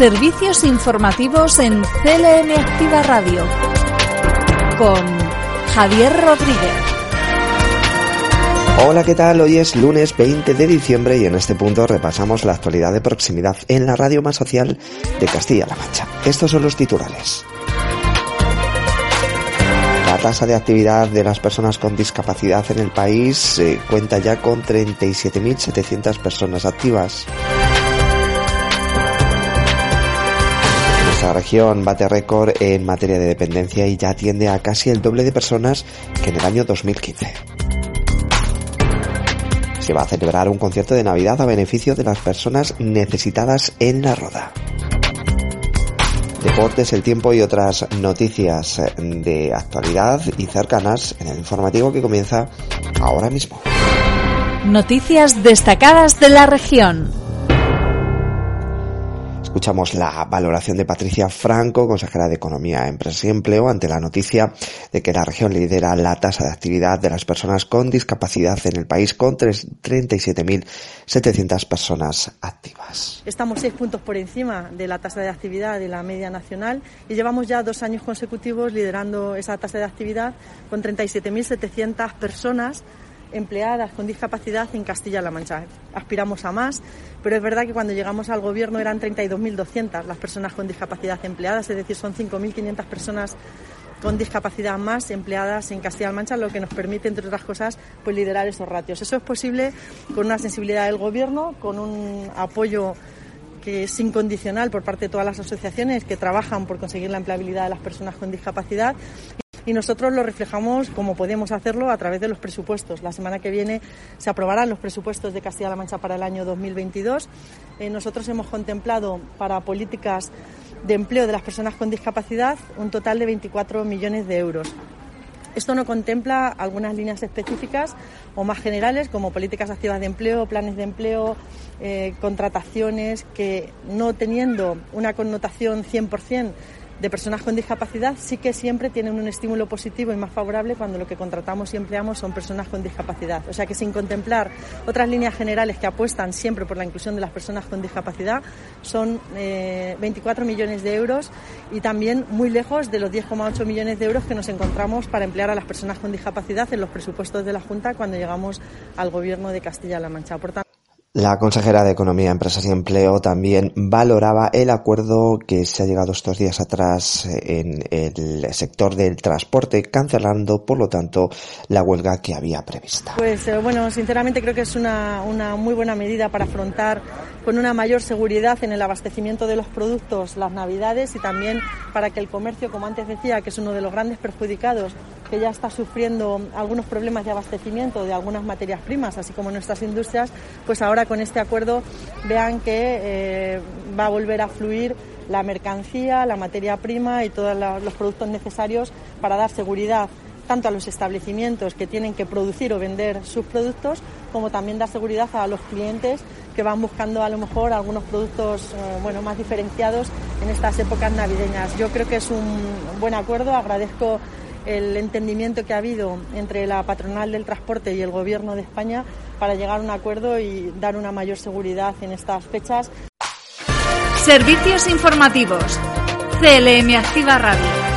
Servicios informativos en CLM Activa Radio con Javier Rodríguez. Hola, ¿qué tal? Hoy es lunes 20 de diciembre y en este punto repasamos la actualidad de proximidad en la radio más social de Castilla-La Mancha. Estos son los titulares. La tasa de actividad de las personas con discapacidad en el país eh, cuenta ya con 37.700 personas activas. Nuestra región bate récord en materia de dependencia y ya atiende a casi el doble de personas que en el año 2015. Se va a celebrar un concierto de Navidad a beneficio de las personas necesitadas en la Roda. Deportes, el tiempo y otras noticias de actualidad y cercanas en el informativo que comienza ahora mismo. Noticias destacadas de la región. Escuchamos la valoración de Patricia Franco, consejera de Economía, Empresa y Empleo, ante la noticia de que la región lidera la tasa de actividad de las personas con discapacidad en el país con 37.700 personas activas. Estamos seis puntos por encima de la tasa de actividad de la media nacional y llevamos ya dos años consecutivos liderando esa tasa de actividad con 37.700 personas empleadas con discapacidad en Castilla-La Mancha. Aspiramos a más, pero es verdad que cuando llegamos al gobierno eran 32.200 las personas con discapacidad empleadas, es decir, son 5.500 personas con discapacidad más empleadas en Castilla-La Mancha, lo que nos permite, entre otras cosas, pues liderar esos ratios. Eso es posible con una sensibilidad del Gobierno, con un apoyo que es incondicional por parte de todas las asociaciones que trabajan por conseguir la empleabilidad de las personas con discapacidad y nosotros lo reflejamos como podemos hacerlo a través de los presupuestos. La semana que viene se aprobarán los presupuestos de Castilla-La Mancha para el año 2022. Eh, nosotros hemos contemplado para políticas de empleo de las personas con discapacidad un total de 24 millones de euros. Esto no contempla algunas líneas específicas o más generales como políticas activas de empleo, planes de empleo, eh, contrataciones que no teniendo una connotación 100% de personas con discapacidad sí que siempre tienen un estímulo positivo y más favorable cuando lo que contratamos y empleamos son personas con discapacidad. O sea que sin contemplar otras líneas generales que apuestan siempre por la inclusión de las personas con discapacidad, son 24 eh, millones de euros y también muy lejos de los 10,8 millones de euros que nos encontramos para emplear a las personas con discapacidad en los presupuestos de la Junta cuando llegamos al Gobierno de Castilla-La Mancha. La consejera de Economía, Empresas y Empleo también valoraba el acuerdo que se ha llegado estos días atrás en el sector del transporte, cancelando, por lo tanto, la huelga que había prevista. Pues eh, bueno, sinceramente creo que es una, una muy buena medida para afrontar con una mayor seguridad en el abastecimiento de los productos las Navidades y también para que el comercio, como antes decía, que es uno de los grandes perjudicados que ya está sufriendo algunos problemas de abastecimiento de algunas materias primas, así como nuestras industrias, pues ahora con este acuerdo vean que eh, va a volver a fluir la mercancía, la materia prima y todos los productos necesarios para dar seguridad tanto a los establecimientos que tienen que producir o vender sus productos, como también dar seguridad a los clientes que van buscando a lo mejor algunos productos eh, bueno, más diferenciados en estas épocas navideñas. Yo creo que es un buen acuerdo, agradezco el entendimiento que ha habido entre la patronal del transporte y el Gobierno de España para llegar a un acuerdo y dar una mayor seguridad en estas fechas. Servicios informativos. CLM Activa Radio.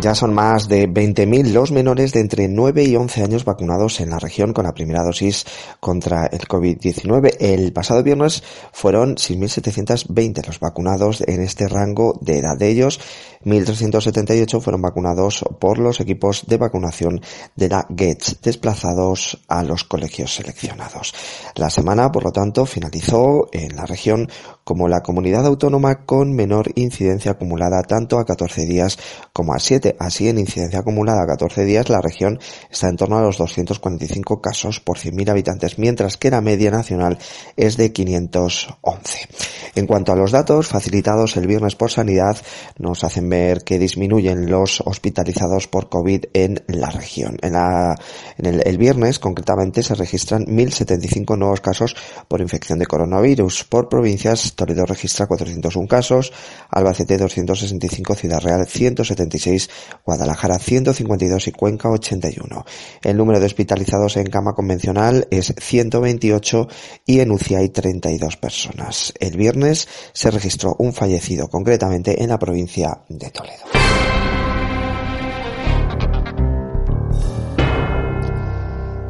Ya son más de 20.000 los menores de entre 9 y 11 años vacunados en la región con la primera dosis contra el COVID-19. El pasado viernes fueron 6.720 los vacunados en este rango de edad. De ellos, 1.378 fueron vacunados por los equipos de vacunación de la GETS, desplazados a los colegios seleccionados. La semana, por lo tanto, finalizó en la región como la comunidad autónoma con menor incidencia acumulada tanto a 14 días como a 7. Así, en incidencia acumulada a 14 días, la región está en torno a los 245 casos por 100.000 habitantes, mientras que la media nacional es de 511. En cuanto a los datos facilitados el viernes por Sanidad, nos hacen ver que disminuyen los hospitalizados por COVID en la región. En, la, en el, el, viernes, concretamente, se registran 1.075 nuevos casos por infección de coronavirus. Por provincias, Toledo registra 401 casos, Albacete 265, Ciudad Real 176, Guadalajara 152 y Cuenca 81. El número de hospitalizados en cama convencional es 128 y en UCI hay 32 personas. El viernes se registró un fallecido, concretamente en la provincia de Toledo.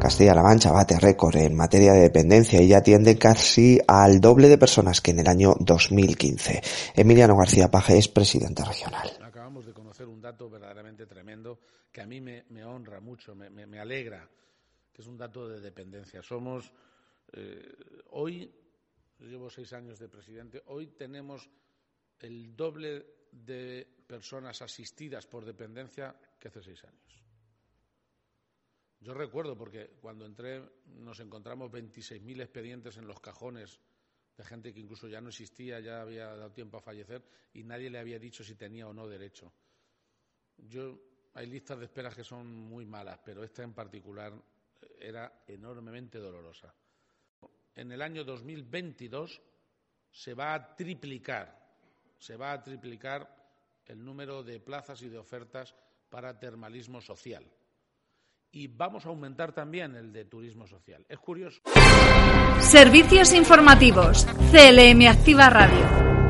Castilla-La Mancha bate récord en materia de dependencia y ya atiende casi al doble de personas que en el año 2015. Emiliano García Paje es presidente regional. Acabamos de conocer un dato verdaderamente tremendo que a mí me, honra mucho, me, alegra, que es un dato de dependencia. Somos, eh, hoy, llevo seis años de presidente, hoy tenemos el doble de personas asistidas por dependencia que hace seis años. Yo recuerdo, porque cuando entré nos encontramos 26.000 expedientes en los cajones de gente que incluso ya no existía, ya había dado tiempo a fallecer y nadie le había dicho si tenía o no derecho. Yo, hay listas de esperas que son muy malas, pero esta en particular era enormemente dolorosa. En el año 2022 se va a triplicar, se va a triplicar el número de plazas y de ofertas para termalismo social y vamos a aumentar también el de turismo social. Es curioso. Servicios informativos. CLM Activa Radio.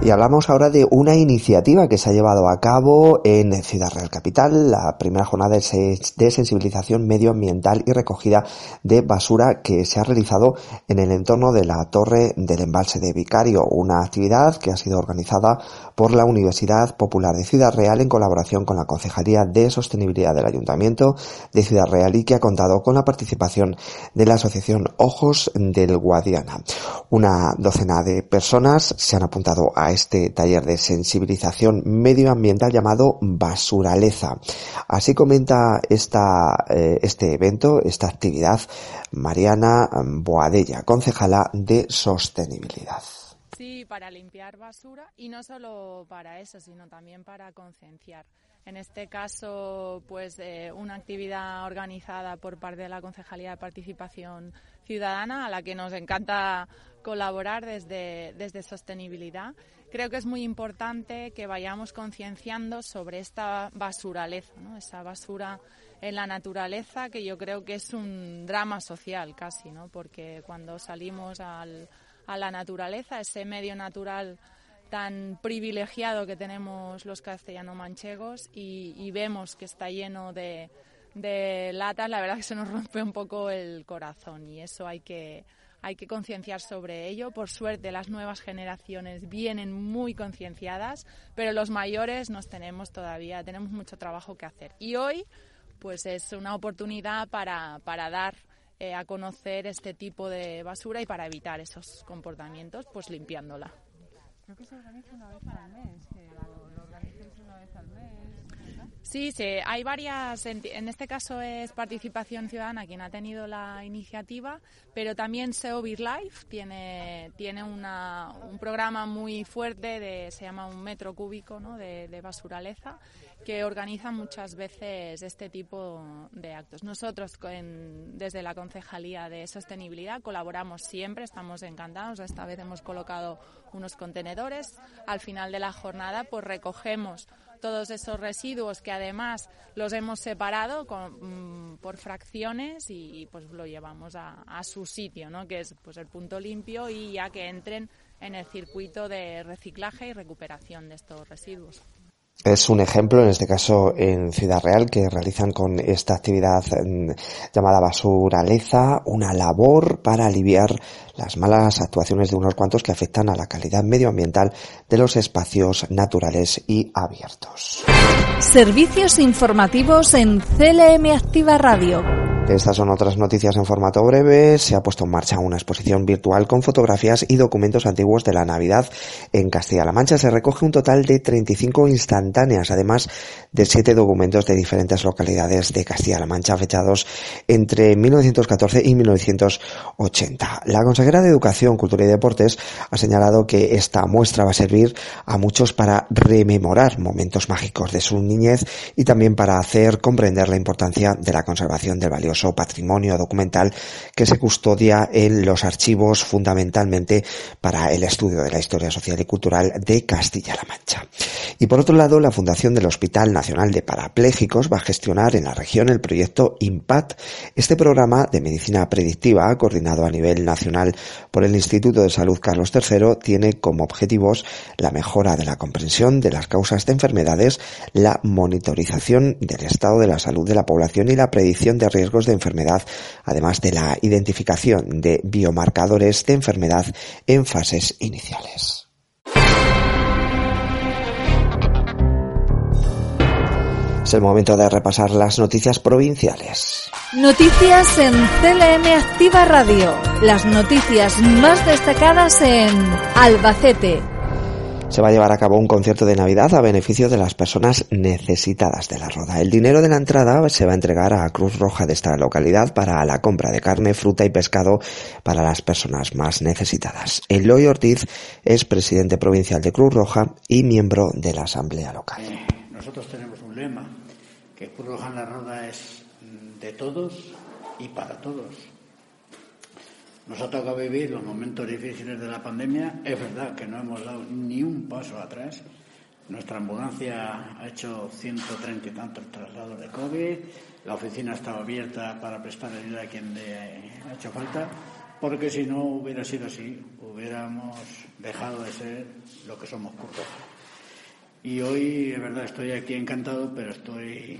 Y hablamos ahora de una iniciativa que se ha llevado a cabo en Ciudad Real Capital, la primera jornada de sensibilización medioambiental y recogida de basura que se ha realizado en el entorno de la Torre del Embalse de Vicario, una actividad que ha sido organizada por la Universidad Popular de Ciudad Real en colaboración con la Concejalía de Sostenibilidad del Ayuntamiento de Ciudad Real y que ha contado con la participación de la Asociación Ojos del Guadiana. Una docena de personas se han apuntado a este taller de sensibilización medioambiental llamado Basuraleza. Así comenta esta, eh, este evento, esta actividad, Mariana Boadella, concejala de Sostenibilidad. Sí, para limpiar basura y no solo para eso, sino también para concienciar. En este caso, pues eh, una actividad organizada por parte de la Concejalía de Participación Ciudadana, a la que nos encanta colaborar desde, desde sostenibilidad creo que es muy importante que vayamos concienciando sobre esta basuraleza, ¿no? esa basura en la naturaleza que yo creo que es un drama social casi, ¿no? porque cuando salimos al, a la naturaleza, ese medio natural tan privilegiado que tenemos los castellano-manchegos y, y, vemos que está lleno de, de latas, la verdad que se nos rompe un poco el corazón y eso hay que hay que concienciar sobre ello. Por suerte, las nuevas generaciones vienen muy concienciadas, pero los mayores nos tenemos todavía, tenemos mucho trabajo que hacer. Y hoy, pues es una oportunidad para, para dar eh, a conocer este tipo de basura y para evitar esos comportamientos, pues limpiándola. Creo que vez lo, lo organizáis una vez al mes. Sí, sí, hay varias, en, este caso es Participación Ciudadana quien ha tenido la iniciativa, pero también SEO Life tiene, tiene una, un programa muy fuerte, de, se llama un metro cúbico ¿no? de, de basuraleza, que organiza muchas veces este tipo de actos. Nosotros desde la Concejalía de Sostenibilidad colaboramos siempre, estamos encantados. Esta vez hemos colocado unos contenedores. Al final de la jornada pues recogemos todos esos residuos que además los hemos separado con, mm, por fracciones y, pues lo llevamos a, a, su sitio, ¿no? que es pues el punto limpio y ya que entren en el circuito de reciclaje y recuperación de estos residuos. Es un ejemplo, en este caso en Ciudad Real, que realizan con esta actividad mm, llamada basuraleza una labor para aliviar las malas actuaciones de unos cuantos que afectan a la calidad medioambiental de los espacios naturales y abiertos. Servicios informativos en CLM Activa Radio Estas son otras noticias en formato breve. Se ha puesto en marcha una exposición virtual con fotografías y documentos antiguos de la Navidad en Castilla-La Mancha. Se recoge un total de 35 instantáneas, además de siete documentos de diferentes localidades de Castilla-La Mancha fechados entre 1914 y 1980. La consejera de Educación, Cultura y Deportes ha señalado que esta muestra va a servir a muchos para rememorar momentos mágicos de su niñez y también para hacer comprender la importancia de la conservación del valioso patrimonio documental que se custodia en los archivos fundamentalmente para el estudio de la historia social y cultural de Castilla-La Mancha. Y por otro lado, la Fundación del Hospital Nacional de Parapléjicos va a gestionar en la región el proyecto IMPACT. Este programa de medicina predictiva, coordinado a nivel nacional por el Instituto de Salud Carlos III, tiene como objetivos la mejora de la comprensión de las causas de enfermedades, la monitorización del estado de la salud de la población y la predicción de riesgos de enfermedad, además de la identificación de biomarcadores de enfermedad en fases iniciales. Es el momento de repasar las noticias provinciales. Noticias en CLM Activa Radio. Las noticias más destacadas en Albacete, se va a llevar a cabo un concierto de Navidad a beneficio de las personas necesitadas de la roda. El dinero de la entrada se va a entregar a Cruz Roja de esta localidad para la compra de carne, fruta y pescado para las personas más necesitadas. Eloy Ortiz es presidente provincial de Cruz Roja y miembro de la Asamblea Local. Nosotros tenemos un lema, que Cruz la roda es de todos y para todos nos ha tocado vivir los momentos difíciles de la pandemia. Es verdad que no hemos dado ni un paso atrás. Nuestra ambulancia ha hecho 130 y tantos traslados de COVID. La oficina estaba abierta para prestar ayuda a quien le ha hecho falta, porque si no hubiera sido así, hubiéramos dejado de ser lo que somos curtos. Y hoy, es verdad, estoy aquí encantado, pero estoy,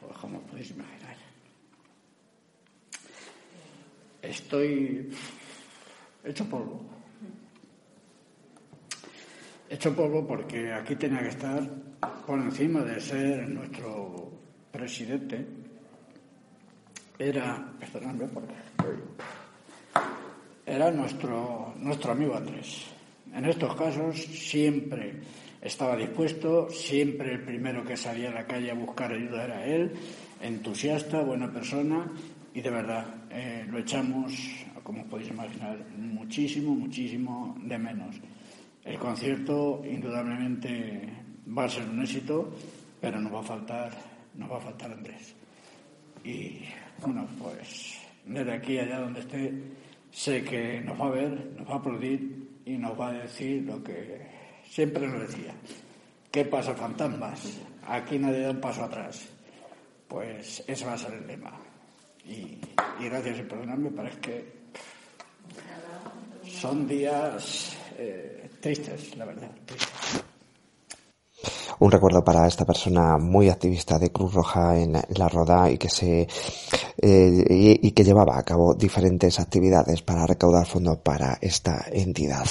pues, como podéis imaginar, estoy hecho polvo. Hecho polvo porque aquí tenía que estar por encima de ser nuestro presidente. Era, perdóname porque era nuestro, nuestro amigo Andrés. En estos casos siempre estaba dispuesto, siempre el primero que salía a la calle a buscar ayuda era él, entusiasta, buena persona y de verdad eh, lo echamos, como podéis imaginar, muchísimo, muchísimo de menos. El concierto indudablemente va a ser un éxito, pero nos va a faltar, nos va a faltar Andrés. Y bueno, pues desde aquí allá donde esté, sé que nos va a ver, nos va a aplaudir y nos va a decir lo que siempre nos decía. ¿Qué pasa, fantasmas? Aquí nadie da un paso atrás. Pues ese va a ser el lema. Y, gracias y perdonadme, parece que son días eh, tristes, la verdad. Un recuerdo para esta persona muy activista de Cruz Roja en la Roda y que se eh, y, que llevaba a cabo diferentes actividades para recaudar fondos para esta entidad.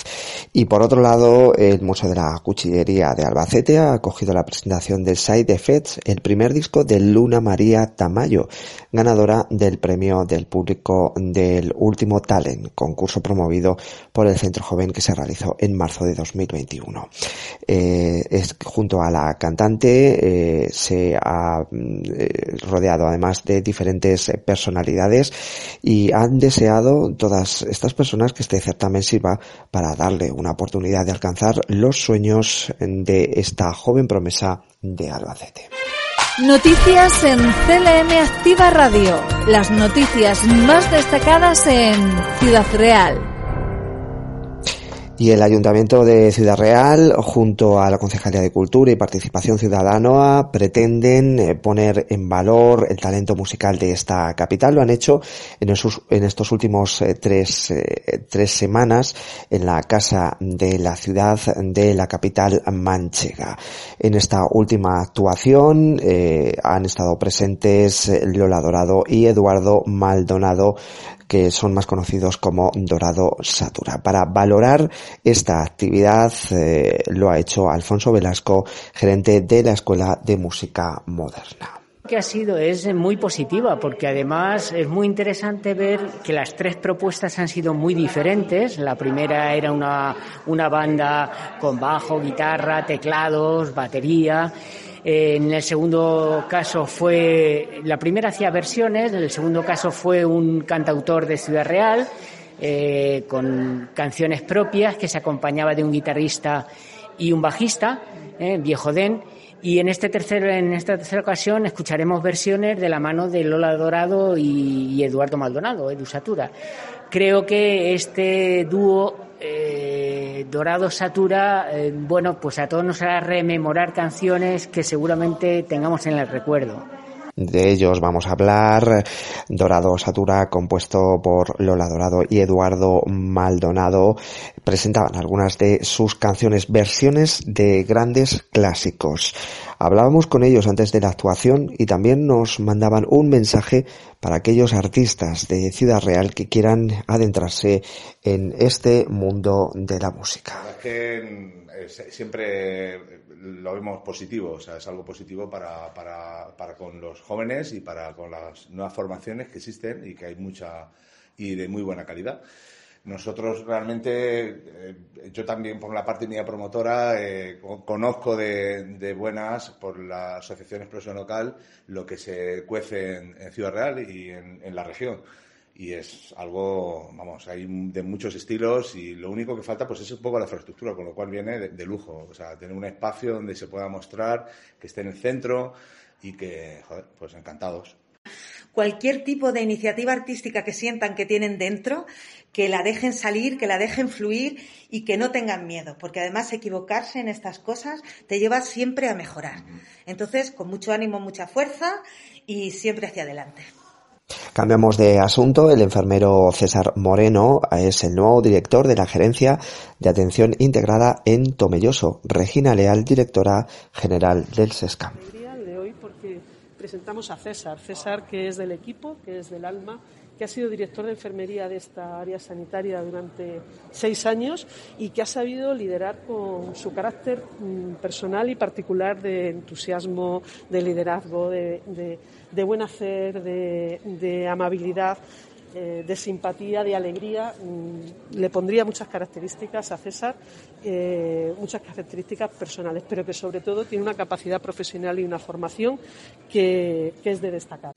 Y por otro lado, el Museo de la Cuchillería de Albacete ha acogido la presentación de Side Effects, el primer disco de Luna María Tamayo, ganadora del premio del público del último Talent, concurso promovido por el Centro Joven que se realizó en marzo de 2021. Eh, es, junto a la cantante eh, se ha mm, eh, rodeado además de diferentes personalidades y han deseado todas estas personas que este certamen sirva para darle una oportunidad de alcanzar los sueños de esta joven promesa de Albacete. Noticias en CLM Activa Radio. Las noticias más destacadas en Ciudad Real. Y el Ayuntamiento de Ciudad Real, junto a la Concejalía de Cultura y Participación Ciudadana, pretenden eh, poner en valor el talento musical de esta capital. Lo han hecho en, en estos últimos eh, tres, eh, tres semanas en la Casa de la Ciudad de la capital manchega. En esta última actuación han estado presentes Lola Dorado y Eduardo Maldonado, que son más conocidos como Dorado Satura. Para valorar esta actividad eh, lo ha hecho Alfonso Velasco, gerente de la Escuela de Música Moderna. que ha sido es muy positiva porque además es muy interesante ver que las tres propuestas han sido muy diferentes. La primera era una, una banda con bajo, guitarra, teclados, batería. En el segundo caso fue, la primera hacía versiones, en el segundo caso fue un cantautor de Ciudad Real eh, con canciones propias que se acompañaba de un guitarrista y un bajista, eh, Viejo Den y en, este tercer, en esta tercera ocasión escucharemos versiones de la mano de Lola Dorado y, Eduardo Maldonado, Edu Satura. Creo que este dúo eh, Dorado Satura, eh, bueno, pues a todos nos hará rememorar canciones que seguramente tengamos en el recuerdo. De ellos vamos a hablar. Dorado Satura, compuesto por Lola Dorado y Eduardo Maldonado, presentaban algunas de sus canciones, versiones de grandes clásicos. Hablábamos con ellos antes de la actuación y también nos mandaban un mensaje para aquellos artistas de Ciudad Real que quieran adentrarse en este mundo de la música. Eh, siempre lo vemos positivo, o sea, es algo positivo para, para, para con los jóvenes y para con las nuevas formaciones que existen y que hay mucha y de muy buena calidad. Nosotros realmente, eh, yo también por la parte mía promotora, eh, conozco de, buenas por la Asociación Explosión Local lo que se cuece en, Ciudad Real y en, la región y es algo, vamos, hay de muchos estilos y lo único que falta pues es un poco la infraestructura, con lo cual viene de, lujo, o sea, tener un espacio donde se pueda mostrar, que esté en el centro y que, joder, pues encantados. Cualquier tipo de iniciativa artística que sientan que tienen dentro, que la dejen salir, que la dejen fluir y que no tengan miedo, porque además equivocarse en estas cosas te lleva siempre a mejorar. Entonces, con mucho ánimo, mucha fuerza y siempre hacia adelante. Cambiamos de asunto. El enfermero César Moreno es el nuevo director de la Gerencia de Atención Integrada en Tomelloso. Regina Leal, directora general del SESCAM. Presentamos a César. César, que es del equipo, que es del alma que ha sido director de enfermería de esta área sanitaria durante seis años y que ha sabido liderar con su carácter mm, personal y particular de entusiasmo, de liderazgo, de, buen hacer, de, amabilidad. Eh, de simpatía, de alegría, mm, le pondría muchas características a César, eh, muchas características personales, pero que sobre todo tiene una capacidad profesional y una formación que es de destacar.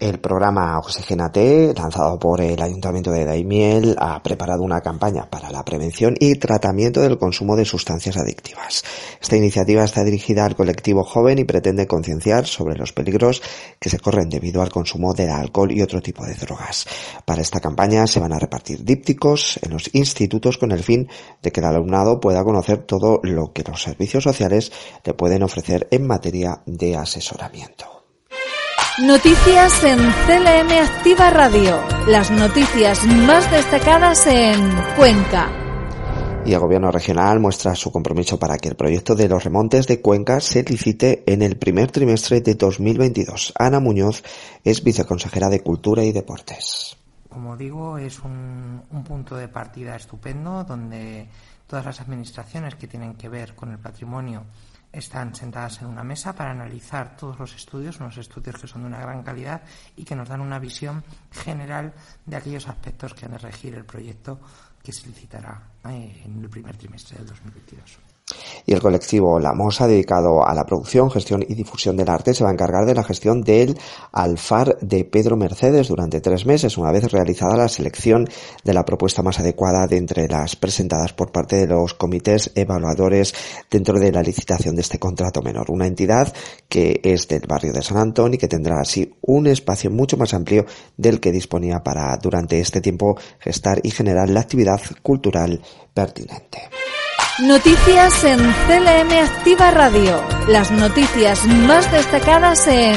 El programa Oxigénate, lanzado por el Ayuntamiento de Daimiel, ha preparado una campaña para la prevención y tratamiento del consumo de sustancias adictivas. Esta iniciativa está dirigida al colectivo joven y pretende concienciar sobre los peligros que se corren debido al consumo del alcohol y otro tipo de drogas. Para esta campaña se van a repartir dípticos en los institutos con el fin de que el alumnado pueda conocer todo lo que los servicios sociales le pueden ofrecer en materia de asesoramiento. Noticias en CLM Activa Radio. Las noticias más destacadas en Cuenca. Y el gobierno regional muestra su compromiso para que el proyecto de los remontes de Cuenca se licite en el primer trimestre de 2022. Ana Muñoz es viceconsejera de Cultura y Deportes. Como digo, es un, un punto de partida estupendo donde todas las administraciones que tienen que ver con el patrimonio están sentadas en una mesa para analizar todos los estudios, unos estudios que son de una gran calidad y que nos dan una visión general de aquellos aspectos que han de regir el proyecto que se licitará eh, en el primer trimestre del 2022 y el colectivo La Mosa, dedicado a la producción, gestión y difusión del arte, se va a encargar de la gestión del Alfar de Pedro Mercedes durante tres meses, una vez realizada la selección de la propuesta más adecuada de entre las presentadas por parte de los comités evaluadores dentro de la licitación de este contrato menor. Una entidad que es del barrio de San Antonio y que tendrá así un espacio mucho más amplio del que disponía para durante este tiempo gestar y generar la actividad cultural pertinente. Noticias en CLM Activa Radio. Las noticias más destacadas en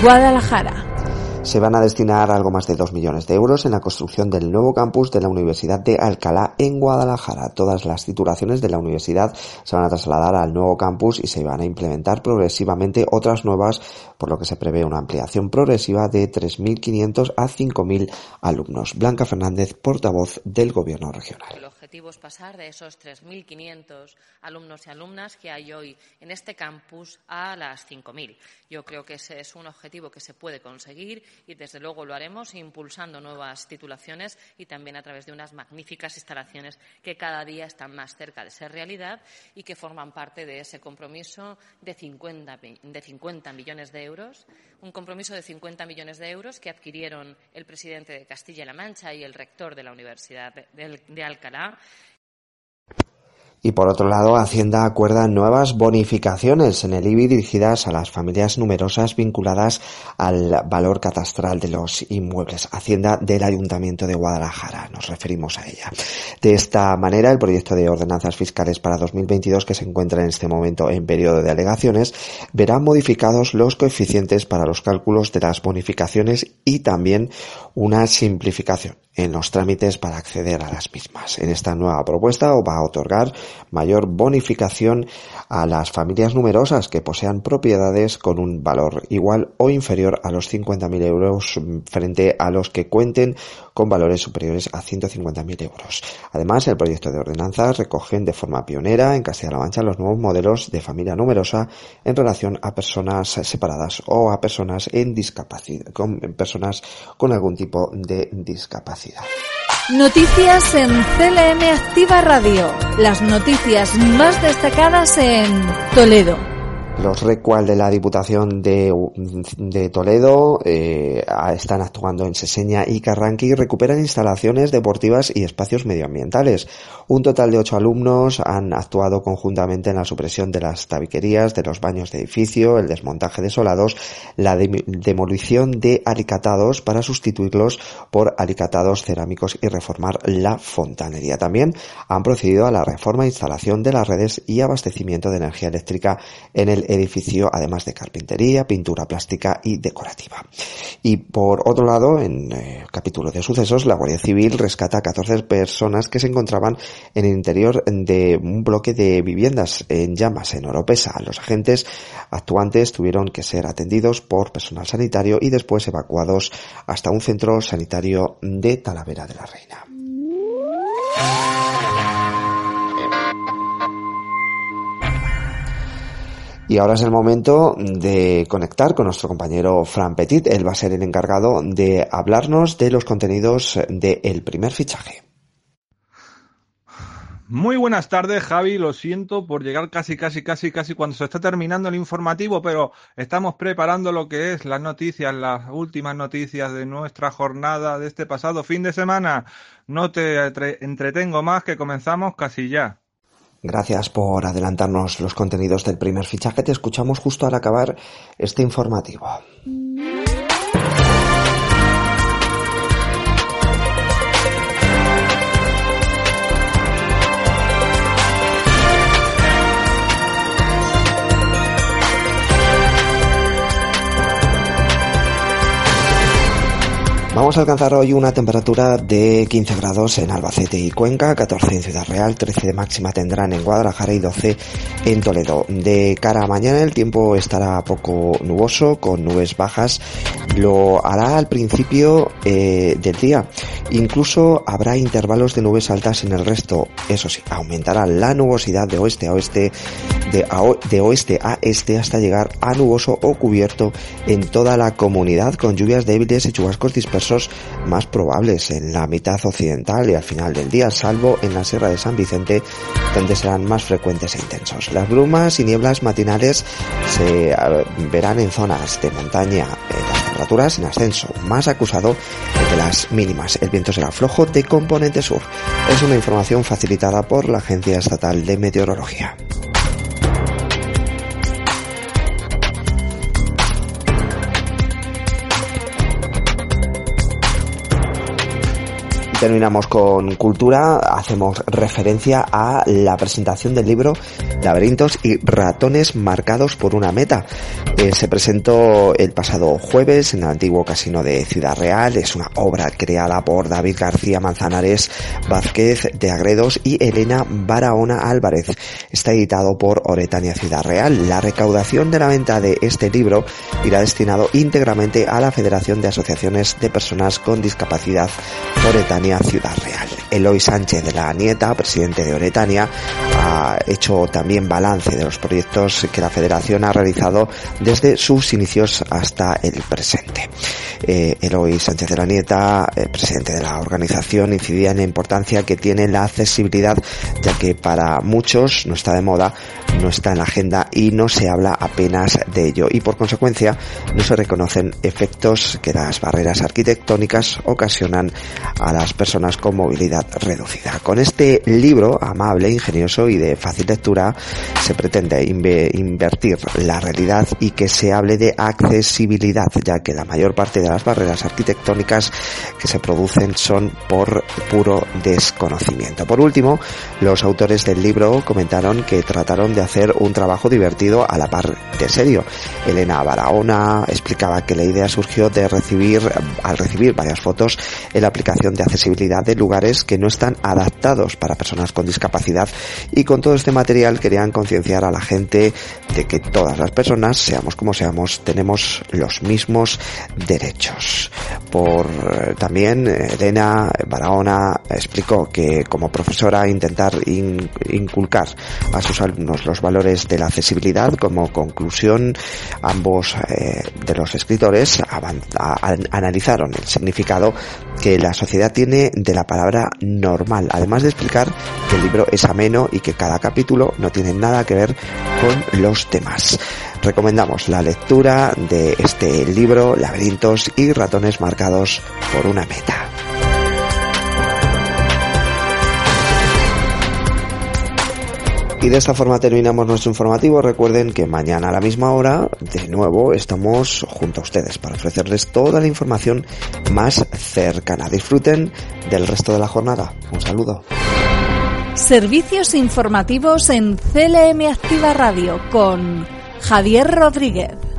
Guadalajara. Se van a destinar algo más de 2 millones de euros en la construcción del nuevo campus de la Universidad de Alcalá en Guadalajara. Todas las titulaciones de la universidad se van a trasladar al nuevo campus y se van a implementar progresivamente otras nuevas, por lo que se prevé una ampliación progresiva de 3.500 a 5.000 alumnos. Blanca Fernández, portavoz del Gobierno regional objetivo es pasar de esos 3.500 alumnos y alumnas que hay hoy en este campus a las 5.000. Yo creo que ese es un objetivo que se puede conseguir y, desde luego, lo haremos impulsando nuevas titulaciones y también a través de unas magníficas instalaciones que cada día están más cerca de ser realidad y que forman parte de ese compromiso de 50, de 50 millones de euros, un compromiso de 50 millones de euros que adquirieron el presidente de Castilla-La Mancha y el rector de la Universidad de Alcalá y por otro lado, Hacienda acuerda nuevas bonificaciones en el IBI dirigidas a las familias numerosas vinculadas al valor catastral de los inmuebles. Hacienda del Ayuntamiento de Guadalajara, nos referimos a ella. De esta manera, el proyecto de ordenanzas fiscales para 2022 que se encuentra en este momento en periodo de alegaciones verá modificados los coeficientes para los cálculos de las bonificaciones y también una simplificación en los trámites para acceder a las mismas. En esta nueva propuesta va a otorgar mayor bonificación a las familias numerosas que posean propiedades con un valor igual o inferior a los 50.000 euros frente a los que cuenten con valores superiores a 150.000 euros. Además, el proyecto de ordenanzas recogen de forma pionera en Castilla-La Mancha los nuevos modelos de familia numerosa en relación a personas separadas o a personas en discapacidad, con personas con algún tipo de discapacidad. Noticias en CLM Activa Radio. Las noticias más destacadas en Toledo. Los recual de la Diputación de, Toledo eh, están actuando en Seseña y Carranqui y recuperan instalaciones deportivas y espacios medioambientales. Un total de ocho alumnos han actuado conjuntamente en la supresión de las tabiquerías, de los baños de edificio, el desmontaje de solados, la demolición de alicatados para sustituirlos por alicatados cerámicos y reformar la fontanería. También han procedido a la reforma e instalación de las redes y abastecimiento de energía eléctrica en el edificio, además de carpintería, pintura plástica y decorativa. Y por otro lado, en el eh, capítulo de sucesos, la Guardia Civil rescata a 14 personas que se encontraban en el interior de un bloque de viviendas en llamas en Oropesa. Los agentes actuantes tuvieron que ser atendidos por personal sanitario y después evacuados hasta un centro sanitario de Talavera de la Reina. Y ahora es el momento de conectar con nuestro compañero Fran Petit. Él va a ser el encargado de hablarnos de los contenidos del primer fichaje. Muy buenas tardes, Javi. Lo siento por llegar casi, casi, casi, casi cuando se está terminando el informativo, pero estamos preparando lo que es las noticias, las últimas noticias de nuestra jornada de este pasado fin de semana. No te entretengo más que comenzamos casi ya. Gracias por adelantarnos los contenidos del primer fichaje. Te escuchamos justo al acabar este informativo. Vamos a alcanzar hoy una temperatura de 15 grados en Albacete y Cuenca, 14 en Ciudad Real, 13 de máxima tendrán en Guadalajara y 12 en Toledo. De cara a mañana el tiempo estará poco nuboso, con nubes bajas. Lo hará al principio eh, del día. Incluso habrá intervalos de nubes altas en el resto. Eso sí, aumentará la nubosidad de oeste a oeste, de, de oeste a este hasta llegar a nuboso o cubierto en toda la comunidad con lluvias débiles y chubascos dispersos más probables en la mitad occidental y al final del día, salvo en la Sierra de San Vicente, donde serán más frecuentes e intensos. Las brumas y nieblas matinales se verán en zonas de montaña, las temperaturas en ascenso, más acusado de las mínimas. El viento será flojo de componente sur. Es una información facilitada por la Agencia Estatal de Meteorología. Terminamos con cultura, hacemos referencia a la presentación del libro Laberintos y ratones marcados por una meta. Eh, se presentó el pasado jueves en el antiguo casino de Ciudad Real. Es una obra creada por David García Manzanares Vázquez de Agredos y Elena Barahona Álvarez. Está editado por Oretania Ciudad Real. La recaudación de la venta de este libro irá destinado íntegramente a la Federación de Asociaciones de Personas con Discapacidad Oretania Oretania Ciudad Real. Eloy Sánchez de la Nieta, presidente de Oretania, ha hecho también balance de los proyectos que la federación ha realizado desde sus inicios hasta el presente. Eh, Eloy Sánchez de la Nieta, eh, presidente de la organización, incidía en la importancia que tiene la accesibilidad, ya que para muchos no está de moda, no está en la agenda y no se habla apenas de ello y por consecuencia no se reconocen efectos que las barreras arquitectónicas ocasionan a las personas con movilidad reducida. Con este libro amable, ingenioso y de fácil lectura se pretende invertir la realidad y que se hable de accesibilidad, ya que la mayor parte de las barreras arquitectónicas que se producen son por puro desconocimiento. Por último, los autores del libro comentaron que trataron de hacer un trabajo divertido a la par de serio. Elena Barahona explicaba que la idea surgió de recibir, al recibir varias fotos en la aplicación de accesibilidad de lugares que no están adaptados para personas con discapacidad y con todo este material querían concienciar a la gente de que todas las personas, seamos como seamos, tenemos los mismos derechos. Por eh, también Elena Barahona explicó que como profesora intentar inculcar a sus alumnos los valores de la accesibilidad como conclusión ambos eh, de los escritores analizaron el significado que la sociedad tiene de la palabra normal, además de explicar que el libro es ameno y que cada capítulo no tiene nada que ver con los temas. Recomendamos la lectura de este libro, Laberintos y ratones marcados por una meta. Y de esta forma terminamos nuestro informativo. Recuerden que mañana a la misma hora, de nuevo, estamos junto a ustedes para ofrecerles toda la información más cercana. Disfruten del resto de la jornada. Un saludo. Servicios informativos en CLM Activa Radio con Javier Rodríguez.